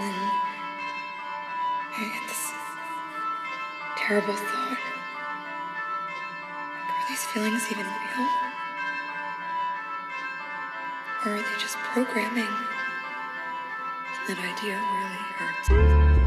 then I this terrible thought. Are these feelings even real? Or are they just programming? And that idea really hurts.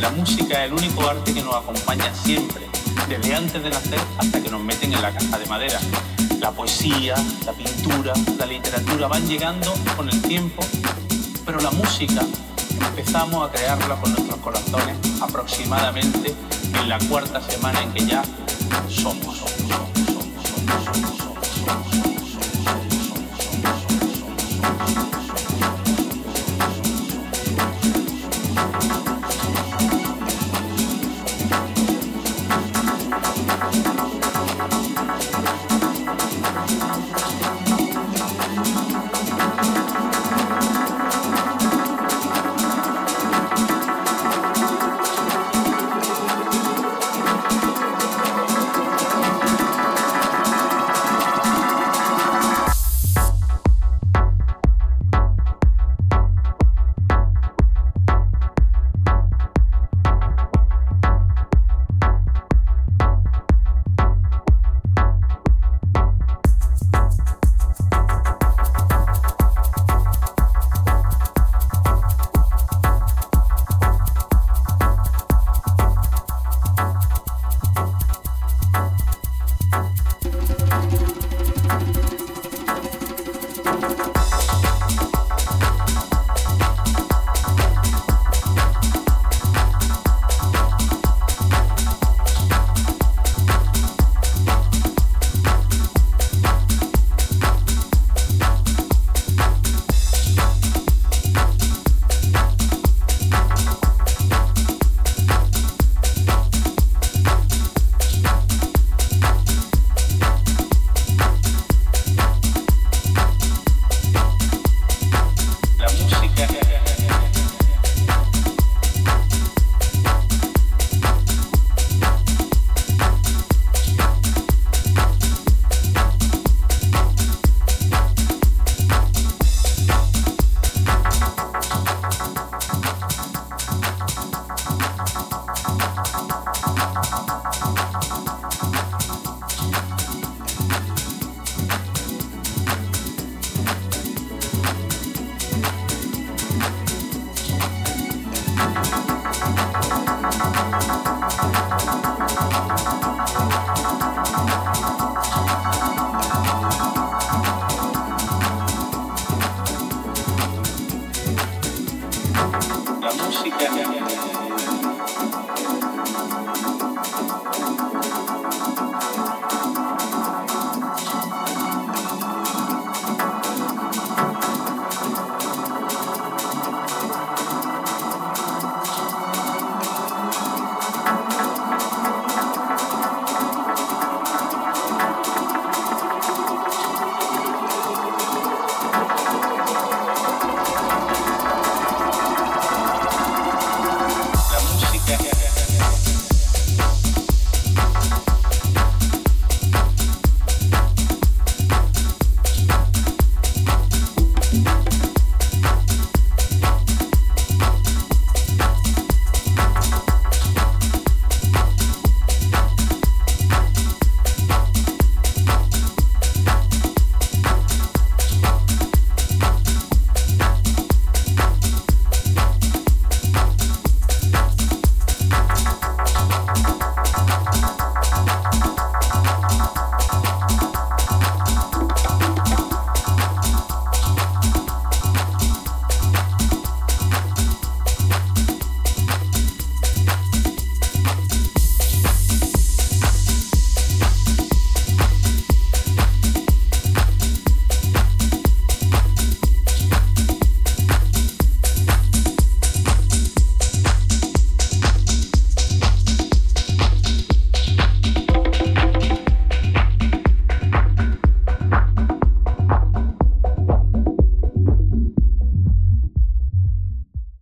La música es el único arte que nos acompaña siempre, desde antes de nacer hasta que nos meten en la caja de madera. La poesía, la pintura, la literatura van llegando con el tiempo, pero la música empezamos a crearla con nuestros corazones aproximadamente en la cuarta semana en que ya somos. Bye.